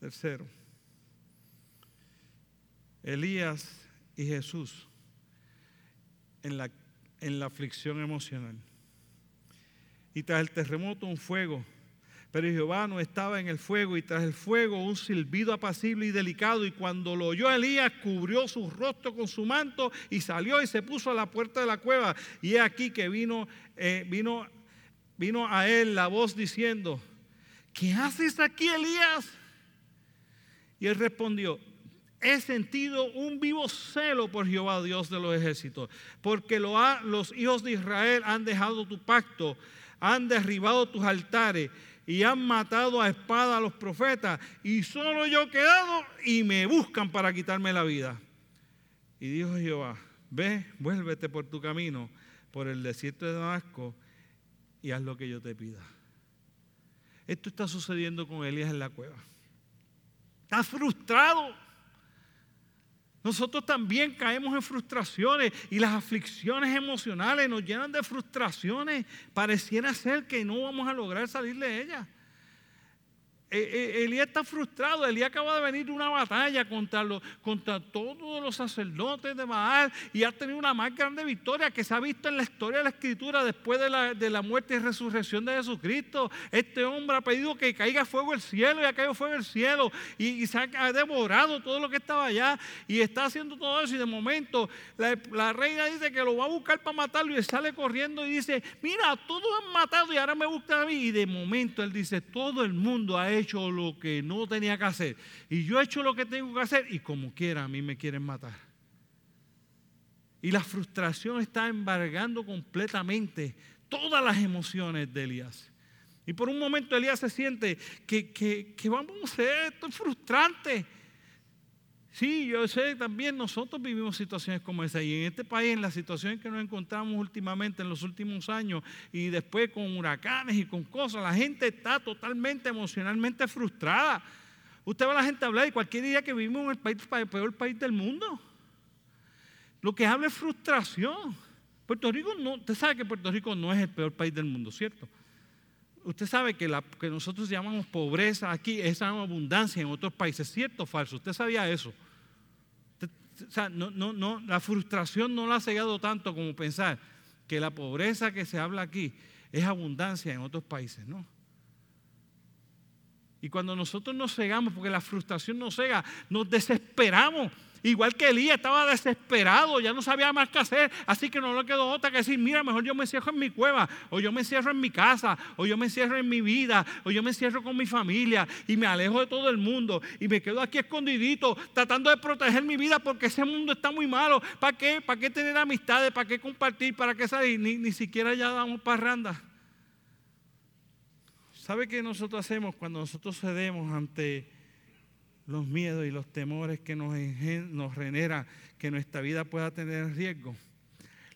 S1: Tercero, Elías y Jesús en la en la aflicción emocional. Y tras el terremoto un fuego. Pero Jehová no estaba en el fuego y tras el fuego un silbido apacible y delicado. Y cuando lo oyó Elías, cubrió su rostro con su manto y salió y se puso a la puerta de la cueva. Y he aquí que vino, eh, vino, vino a él la voz diciendo, ¿qué haces aquí Elías? Y él respondió, he sentido un vivo celo por Jehová, Dios de los ejércitos, porque los hijos de Israel han dejado tu pacto, han derribado tus altares y han matado a espada a los profetas, y solo yo he quedado y me buscan para quitarme la vida. Y dijo Jehová, ve, vuélvete por tu camino, por el desierto de Damasco, y haz lo que yo te pida. Esto está sucediendo con Elías en la cueva. Está frustrado. Nosotros también caemos en frustraciones y las aflicciones emocionales nos llenan de frustraciones. Pareciera ser que no vamos a lograr salir de ellas. Eh, eh, Elías está frustrado. Elías acaba de venir una batalla contra, contra todos los sacerdotes de Baal y ha tenido una más grande victoria que se ha visto en la historia de la Escritura después de la, de la muerte y resurrección de Jesucristo. Este hombre ha pedido que caiga fuego el cielo y ha caído fuego el cielo y, se ha, devorado todo lo que estaba allá y está haciendo todo eso. Y de momento la, la reina dice que lo va a buscar para matarlo y sale corriendo y dice: Mira, todos han matado y ahora me busca a mí. Y de momento él dice: Todo el mundo ha hecho hecho lo que no tenía que hacer. Y yo he hecho lo que tengo que hacer y como quiera a mí me quieren matar. Y la frustración está embargando completamente todas las emociones de Elías. Y por un momento Elías se siente que, que, vamos a hacer, esto es frustrante. Sí, yo sé, también nosotros vivimos situaciones como esa. Y en este país, en la situación en que nos encontramos últimamente, en los últimos años, y después con huracanes y con cosas, la gente está totalmente emocionalmente frustrada. Usted ve a la gente hablar y cualquier día que vivimos en el, país, el peor país del mundo. Lo que habla es frustración. Puerto Rico no, usted sabe que Puerto Rico no es el peor país del mundo, ¿cierto? Usted sabe que la que nosotros llamamos pobreza aquí es abundancia en otros países, ¿cierto o falso? Usted sabía eso. O sea, no, no, no, la frustración no la ha cegado tanto como pensar que la pobreza que se habla aquí es abundancia en otros países, ¿no? Y cuando nosotros nos cegamos, porque la frustración nos cega, nos desesperamos Igual que Elías estaba desesperado, ya no sabía más qué hacer, así que no le quedó otra que decir, mira, mejor yo me encierro en mi cueva, o yo me encierro en mi casa, o yo me encierro en mi vida, o yo me encierro con mi familia y me alejo de todo el mundo y me quedo aquí escondidito tratando de proteger mi vida porque ese mundo está muy malo. ¿Para qué? ¿Para qué tener amistades? ¿Para qué compartir? ¿Para qué salir? Ni, ni siquiera ya damos parranda. ¿Sabe qué nosotros hacemos cuando nosotros cedemos ante los miedos y los temores que nos, nos que nuestra vida pueda tener riesgo,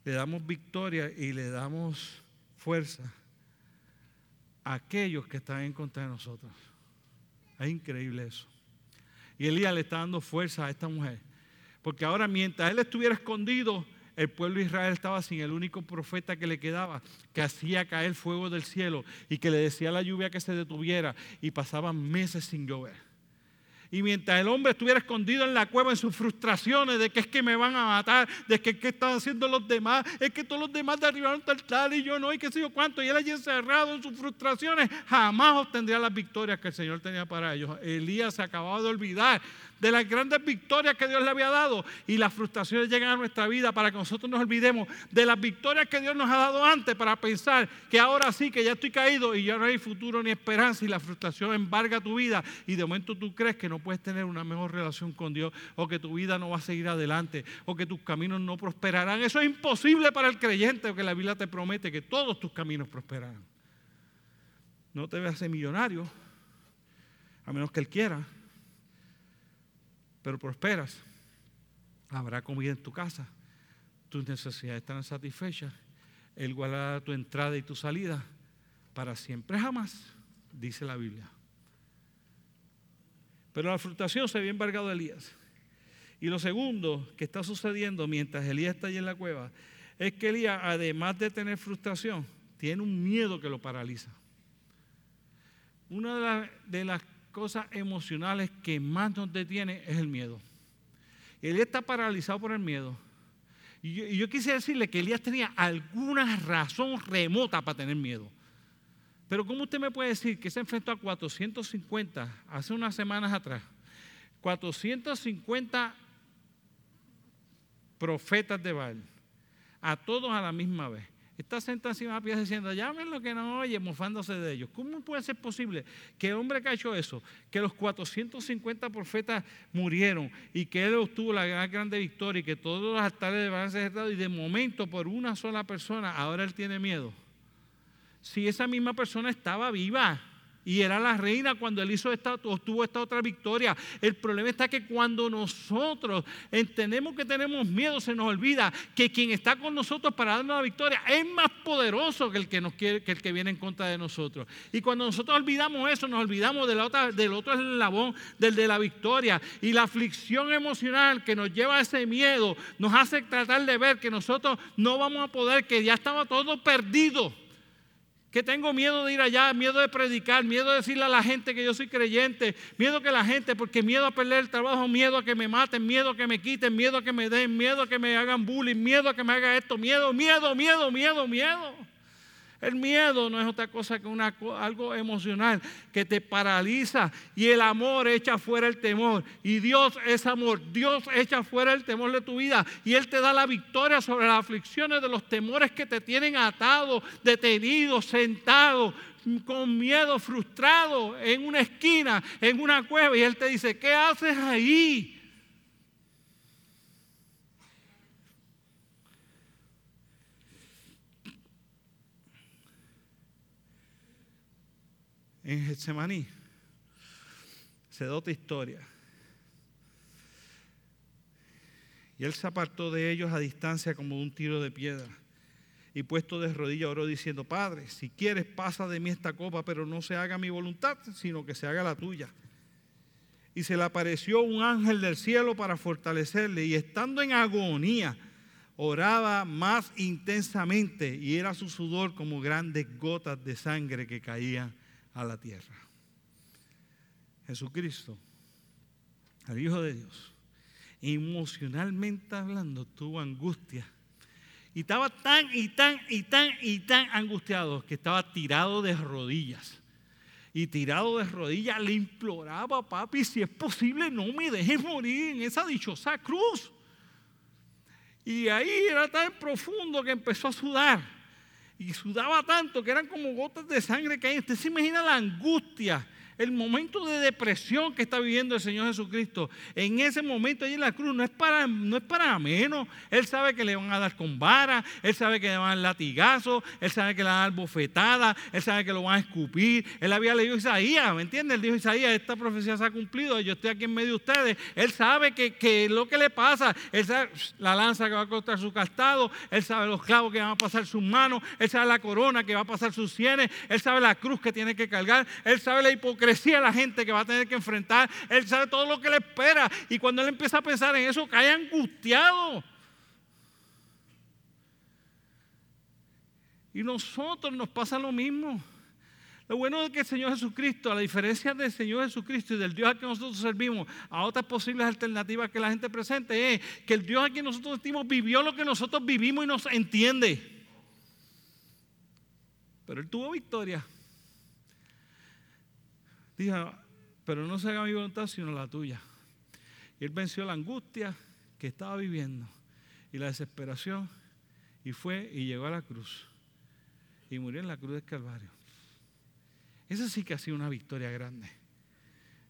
S1: le damos victoria y le damos fuerza a aquellos que están en contra de nosotros. Es increíble eso. Y Elías le está dando fuerza a esta mujer. Porque ahora mientras él estuviera escondido, el pueblo de Israel estaba sin el único profeta que le quedaba, que hacía caer fuego del cielo y que le decía a la lluvia que se detuviera y pasaban meses sin llover. Y mientras el hombre estuviera escondido en la cueva en sus frustraciones de que es que me van a matar, de que qué están haciendo los demás, es que todos los demás derribaron tal tal y yo no, y qué sé yo cuánto, y él allí encerrado en sus frustraciones, jamás obtendría las victorias que el Señor tenía para ellos. Elías se acababa de olvidar de las grandes victorias que Dios le había dado y las frustraciones llegan a nuestra vida para que nosotros nos olvidemos de las victorias que Dios nos ha dado antes para pensar que ahora sí, que ya estoy caído y ya no hay futuro ni esperanza y la frustración embarga tu vida y de momento tú crees que no puedes tener una mejor relación con Dios o que tu vida no va a seguir adelante o que tus caminos no prosperarán. Eso es imposible para el creyente porque la Biblia te promete que todos tus caminos prosperarán. No te veas millonario, a menos que Él quiera pero prosperas. Habrá comida en tu casa, tus necesidades estarán satisfechas, Él guardará tu entrada y tu salida para siempre jamás, dice la Biblia. Pero la frustración se había embargado de Elías. Y lo segundo que está sucediendo mientras Elías está allí en la cueva es que Elías, además de tener frustración, tiene un miedo que lo paraliza. Una de, las cosas emocionales que más nos detiene es el miedo. Elías está paralizado por el miedo. Yo, y yo quise decirle que Elías tenía alguna razón remota para tener miedo. Pero ¿cómo usted me puede decir que se enfrentó a 450 hace unas semanas atrás? 450 profetas de Baal, a todos a la misma vez está sentado encima de la pieza diciendo, llamen lo que no oye, mofándose de ellos. ¿Cómo puede ser posible que el hombre que ha hecho eso, que los 450 profetas murieron y que él obtuvo la gran victoria y que todos los altares a ser cerrados y de momento por una sola persona ahora él tiene miedo? Si esa misma persona estaba viva, y era la reina cuando él hizo esta, obtuvo esta otra victoria. El problema está que cuando nosotros entendemos que tenemos miedo, se nos olvida que quien está con nosotros para darnos la victoria es más poderoso que el que, nos quiere, que el que viene en contra de nosotros. Y cuando nosotros olvidamos eso, nos olvidamos del otro eslabón, del de la victoria. Y la aflicción emocional que nos lleva a ese miedo nos hace tratar de ver que nosotros no vamos a poder, que ya estaba todo perdido que tengo miedo de ir allá, miedo de predicar, miedo de decirle a la gente que yo soy creyente, miedo que la gente, porque miedo a perder el trabajo, miedo a que me maten, miedo a que me quiten, miedo a que me den, miedo a que me hagan bullying, miedo a que me haga esto, miedo, miedo, miedo, miedo, miedo. El miedo no es otra cosa que una, algo emocional que te paraliza y el amor echa fuera el temor. Y Dios es amor. Dios echa fuera el temor de tu vida y Él te da la victoria sobre las aflicciones de los temores que te tienen atado, detenido, sentado, con miedo, frustrado en una esquina, en una cueva. Y Él te dice, ¿qué haces ahí? En Getsemaní se da otra historia. Y él se apartó de ellos a distancia como un tiro de piedra. Y puesto de rodillas oró diciendo, Padre, si quieres pasa de mí esta copa, pero no se haga mi voluntad, sino que se haga la tuya. Y se le apareció un ángel del cielo para fortalecerle. Y estando en agonía, oraba más intensamente y era su sudor como grandes gotas de sangre que caían a la tierra. Jesucristo, el Hijo de Dios, emocionalmente hablando, tuvo angustia. Y estaba tan y tan y tan y tan angustiado que estaba tirado de rodillas. Y tirado de rodillas le imploraba, papi, si es posible, no me dejes morir en esa dichosa cruz. Y ahí era tan profundo que empezó a sudar y sudaba tanto que eran como gotas de sangre hay. Usted se imagina la angustia el momento de depresión que está viviendo el Señor Jesucristo, en ese momento allí en la cruz, no es para, no es para menos. Él sabe que le van a dar con vara, él sabe que le van a dar latigazo, él sabe que le van a dar bofetada, él sabe que lo van a escupir. Él había leído Isaías, ¿me entiendes? Él dijo Isaías, esta profecía se ha cumplido, yo estoy aquí en medio de ustedes. Él sabe que, que lo que le pasa, él sabe la lanza que va a cortar su castado, él sabe los clavos que van a pasar sus manos, él sabe la corona que va a pasar sus sienes, él sabe la cruz que tiene que cargar, él sabe la hipocresía hipocresía la gente que va a tener que enfrentar. Él sabe todo lo que le espera. Y cuando él empieza a pensar en eso, cae angustiado. Y nosotros nos pasa lo mismo. Lo bueno es que el Señor Jesucristo, a la diferencia del Señor Jesucristo y del Dios al que nosotros servimos, a otras posibles alternativas que la gente presente, es que el Dios a quien nosotros sentimos vivió lo que nosotros vivimos y nos entiende. Pero Él tuvo victoria. Dijo, pero no se haga mi voluntad sino la tuya. Y él venció la angustia que estaba viviendo y la desesperación y fue y llegó a la cruz y murió en la cruz del Calvario. Esa sí que ha sido una victoria grande.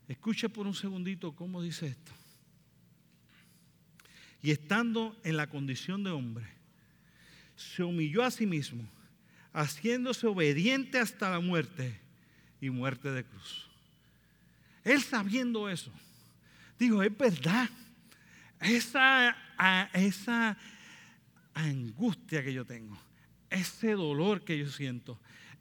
S1: Escuche por un segundito cómo dice esto. Y estando en la condición de hombre, se humilló a sí mismo, haciéndose obediente hasta la muerte y muerte de cruz. Él sabiendo eso, dijo, es verdad, esa, esa angustia que yo tengo, ese dolor que yo siento,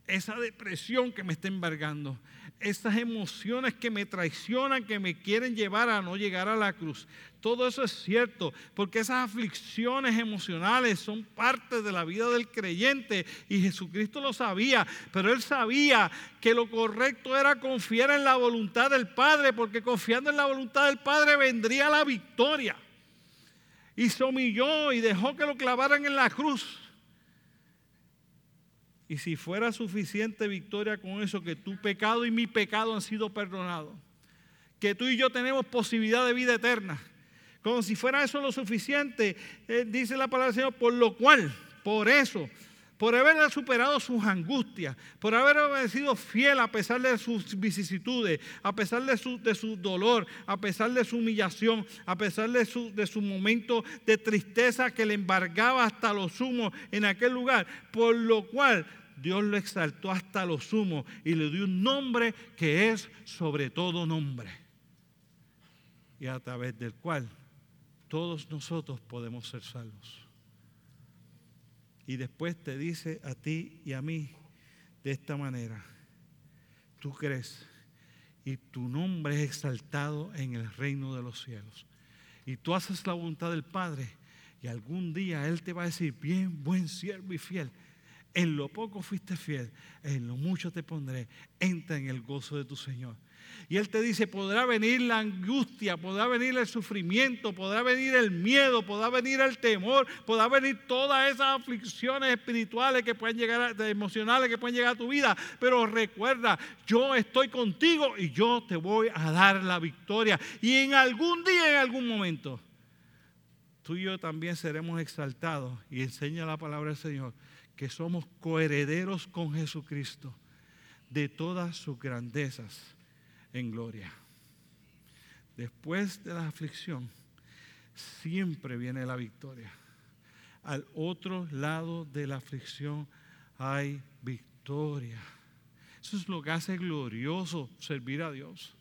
S1: esa depresión que me está embargando, esas emociones que me traicionan, que me quieren llevar a no llegar a la cruz. Todo eso es cierto, porque esas aflicciones emocionales son parte de la vida del creyente y Jesucristo lo sabía, pero él sabía que lo correcto era confiar en la voluntad del Padre, porque confiando en la voluntad del Padre vendría la victoria. Y se humilló y dejó que lo clavaran en la cruz. Y si fuera suficiente victoria con eso, que tu pecado y mi pecado han sido perdonados, que tú y yo tenemos posibilidad de vida eterna, como si fuera eso lo suficiente, eh, dice la palabra del Señor, por lo cual, por eso, por haber superado sus angustias, por haber sido fiel a pesar de sus vicisitudes, a pesar de su, dolor, a pesar de su humillación, a pesar de su, de su momento de tristeza que le embargaba hasta lo sumo en aquel lugar, por lo cual Dios lo exaltó hasta lo sumo y le dio un nombre que es sobre todo nombre. Y a través del cual todos nosotros podemos ser salvos. Y después te dice a ti y a mí de esta manera, tú crees y tu nombre es exaltado en el reino de los cielos. Y tú haces la voluntad del Padre y algún día Él te va a decir, bien, buen siervo y fiel en lo poco fuiste fiel, en lo mucho te pondré. Entra en el gozo de tu Señor. Y Él te dice, podrá venir la angustia, podrá venir el sufrimiento, podrá venir el miedo, podrá venir el temor, podrá venir todas esas aflicciones espirituales que pueden llegar, emocionales que pueden llegar a tu vida. Pero recuerda, yo estoy contigo y yo te voy a dar la victoria. Y en algún día, en algún momento, tú y yo también seremos exaltados. Y enseña la palabra del Señor que somos coherederos con Jesucristo de todas sus grandezas en gloria. Después de la aflicción, siempre viene la victoria. Al otro lado de la aflicción hay victoria. Eso es lo que hace glorioso servir a Dios.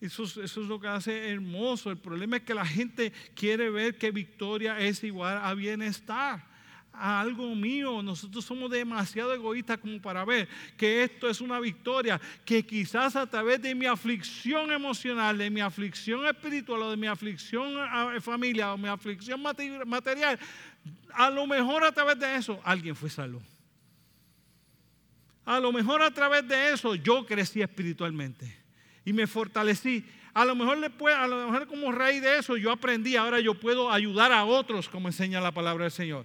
S1: Eso, es lo que hace hermoso. El problema es que la gente quiere ver que victoria es igual a bienestar a algo mío. Nosotros somos demasiado egoístas como para ver que esto es una victoria, que quizás a través de mi aflicción emocional, de mi aflicción espiritual o de mi aflicción ah, familiar o mi aflicción material, a lo mejor a través de eso alguien fue salvo. A lo mejor a través de eso yo crecí espiritualmente y me fortalecí. A lo mejor después, a lo mejor como raíz de eso yo aprendí, ahora yo puedo ayudar a otros como enseña la palabra del Señor.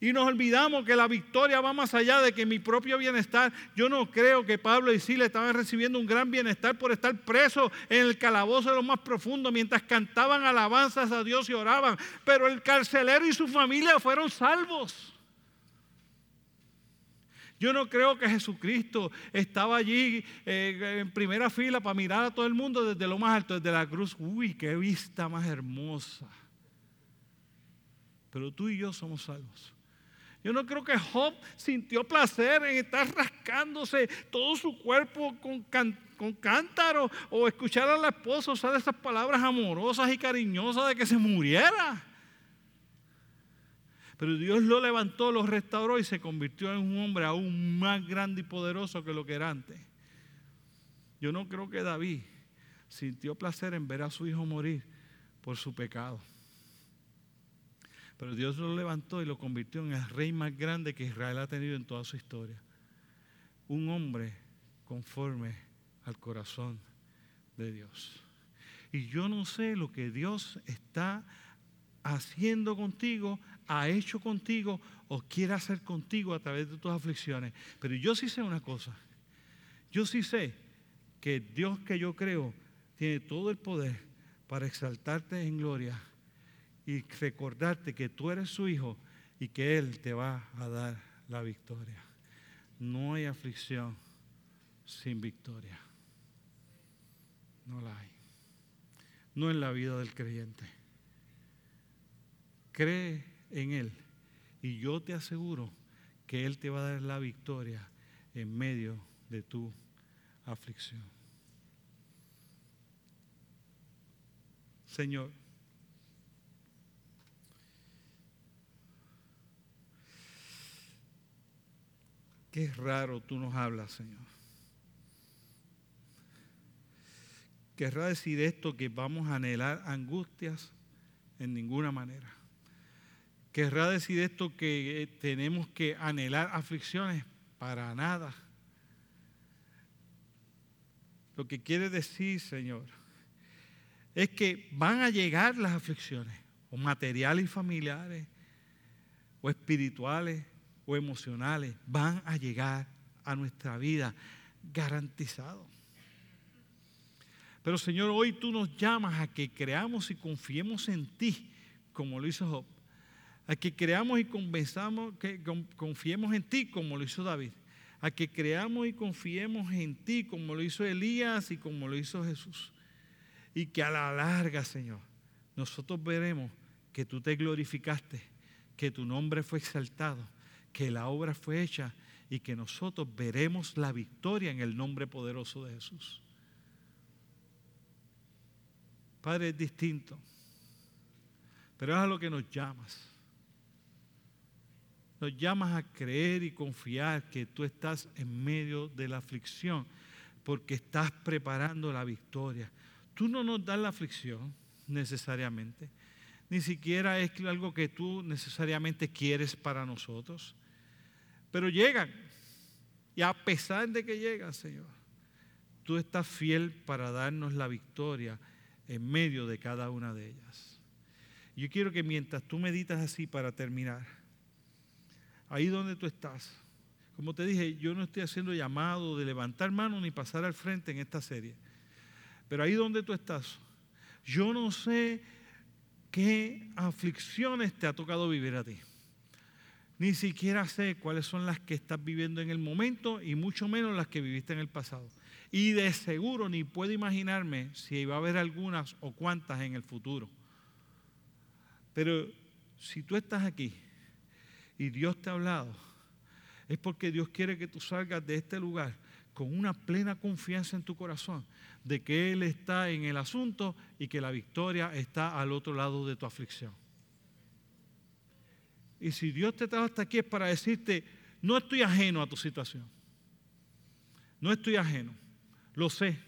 S1: Y nos olvidamos que la victoria va más allá de que mi propio bienestar. Yo no creo que Pablo y Sila estaban recibiendo un gran bienestar por estar presos en el calabozo de lo más profundo mientras cantaban alabanzas a Dios y oraban. Pero el carcelero y su familia fueron salvos. Yo no creo que Jesucristo estaba allí eh, en primera fila para mirar a todo el mundo desde lo más alto, desde la cruz. Uy, qué vista más hermosa. Pero tú y yo somos salvos. Yo no creo que Job sintió placer en estar rascándose todo su cuerpo con, con cántaro o escuchar a la esposa usar esas palabras amorosas y cariñosas de que se muriera. Pero Dios lo levantó, lo restauró y se convirtió en un hombre aún más grande y poderoso que lo que era antes. Yo no creo que David sintió placer en ver a su hijo morir por su pecado. Pero Dios lo levantó y lo convirtió en el rey más grande que Israel ha tenido en toda su historia. Un hombre conforme al corazón de Dios. Y yo no sé lo que Dios está haciendo contigo, ha hecho contigo o quiere hacer contigo a través de tus aflicciones. Pero yo sí sé una cosa. Yo sí sé que Dios que yo creo tiene todo el poder para exaltarte en gloria y recordarte que tú eres su hijo y que Él te va a dar la victoria. No hay aflicción sin victoria. No la hay. No en la vida del creyente. Cree en Él y yo te aseguro que Él te va a dar la victoria en medio de tu aflicción. Señor, qué raro tú nos hablas, Señor. Querrá decir esto que vamos a anhelar angustias en ninguna manera. ¿Querrá decir esto que eh, tenemos que anhelar aflicciones? Para nada. Lo que quiere decir, Señor, es que van a llegar las aflicciones, o materiales y familiares, o espirituales, o emocionales, van a llegar a nuestra vida garantizado. Pero Señor, hoy tú nos llamas a que creamos y confiemos en ti, como lo hizo Job a que creamos y que confiemos en ti como lo hizo David, a que creamos y confiemos en ti como lo hizo Elías y como lo hizo Jesús. Y que a la larga, Señor, nosotros veremos que tú te glorificaste, que tu nombre fue exaltado, que la obra fue hecha y que nosotros veremos la victoria en el nombre poderoso de Jesús. Padre, es distinto, pero es a lo que nos llamas. Nos llamas a creer y confiar que tú estás en medio de la aflicción porque estás preparando la victoria. Tú no nos das la aflicción necesariamente, ni siquiera es algo que tú necesariamente quieres para nosotros, pero llegan. Y a pesar de que llegan, Señor, tú estás fiel para darnos la victoria en medio de cada una de ellas. Yo quiero que mientras tú meditas así para terminar, ahí donde tú estás. Como te dije, yo no estoy haciendo llamado de levantar mano ni pasar al frente en esta serie. Pero ahí donde tú estás, yo no sé qué aflicciones te ha tocado vivir a ti. Ni siquiera sé cuáles son las que estás viviendo en el momento y mucho menos las que viviste en el pasado. Y de seguro ni puedo imaginarme si va a haber algunas o cuántas en el futuro. Pero si tú estás aquí y Dios te ha hablado, es porque Dios quiere que tú salgas de este lugar con una plena confianza en tu corazón de que Él está en el asunto y que la victoria está al otro lado de tu aflicción. Y si Dios te trajo hasta aquí es para decirte, no estoy ajeno a tu situación. No estoy ajeno, lo sé.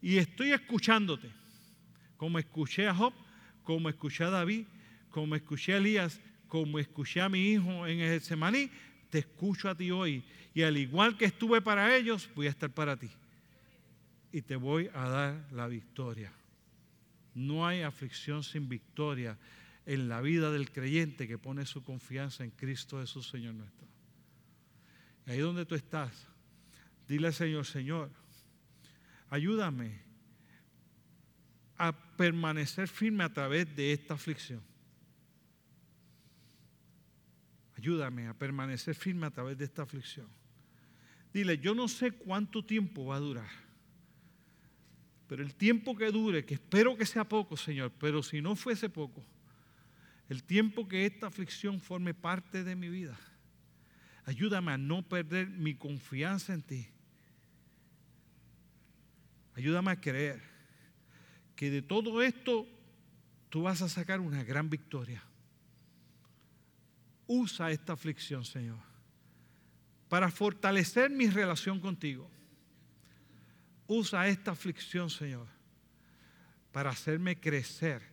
S1: Y estoy escuchándote, como escuché a Job, como escuché a David, como escuché a Elías como escuché a mi hijo en el Semaní, te escucho a ti hoy. Y al igual que estuve para ellos, voy a estar para ti. Y te voy a dar la victoria. No hay aflicción sin victoria en la vida del creyente que pone su confianza en Cristo Jesús, Señor nuestro. Ahí donde tú estás, dile al Señor, Señor, ayúdame a permanecer firme a través de esta aflicción. Ayúdame a permanecer firme a través de esta aflicción. Dile, yo no sé cuánto tiempo va a durar, pero el tiempo que dure, que espero que sea poco, Señor, pero si no fuese poco, el tiempo que esta aflicción forme parte de mi vida, ayúdame a no perder mi confianza en ti. Ayúdame a creer que de todo esto tú vas a sacar una gran victoria. Usa esta aflicción, Señor, para fortalecer mi relación contigo. Usa esta aflicción, Señor, para hacerme crecer,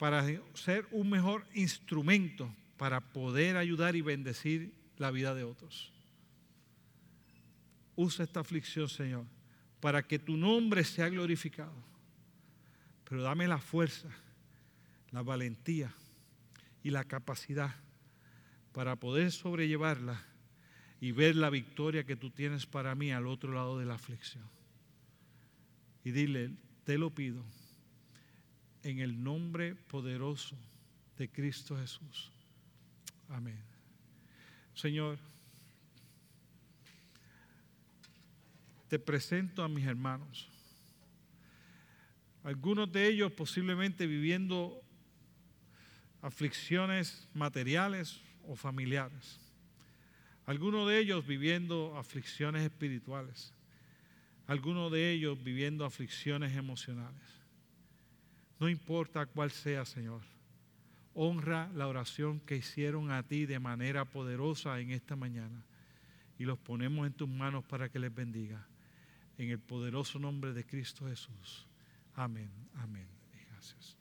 S1: para ser un mejor instrumento para poder ayudar y bendecir la vida de otros. Usa esta aflicción, Señor, para que tu nombre sea glorificado. Pero dame la fuerza, la valentía y la capacidad para poder sobrellevarla y ver la victoria que tú tienes para mí al otro lado de la aflicción. Y dile, te lo pido en el nombre poderoso de Cristo Jesús. Amén. Señor, te presento a mis hermanos. Algunos de ellos posiblemente viviendo aflicciones materiales o familiares. Algunos de ellos viviendo aflicciones espirituales. Algunos de ellos viviendo aflicciones emocionales. No importa cuál sea, Señor. Honra la oración que hicieron a ti de manera poderosa en esta mañana. Y los ponemos en tus manos para que les bendiga. En el poderoso nombre de Cristo Jesús. Amén, amén. Gracias.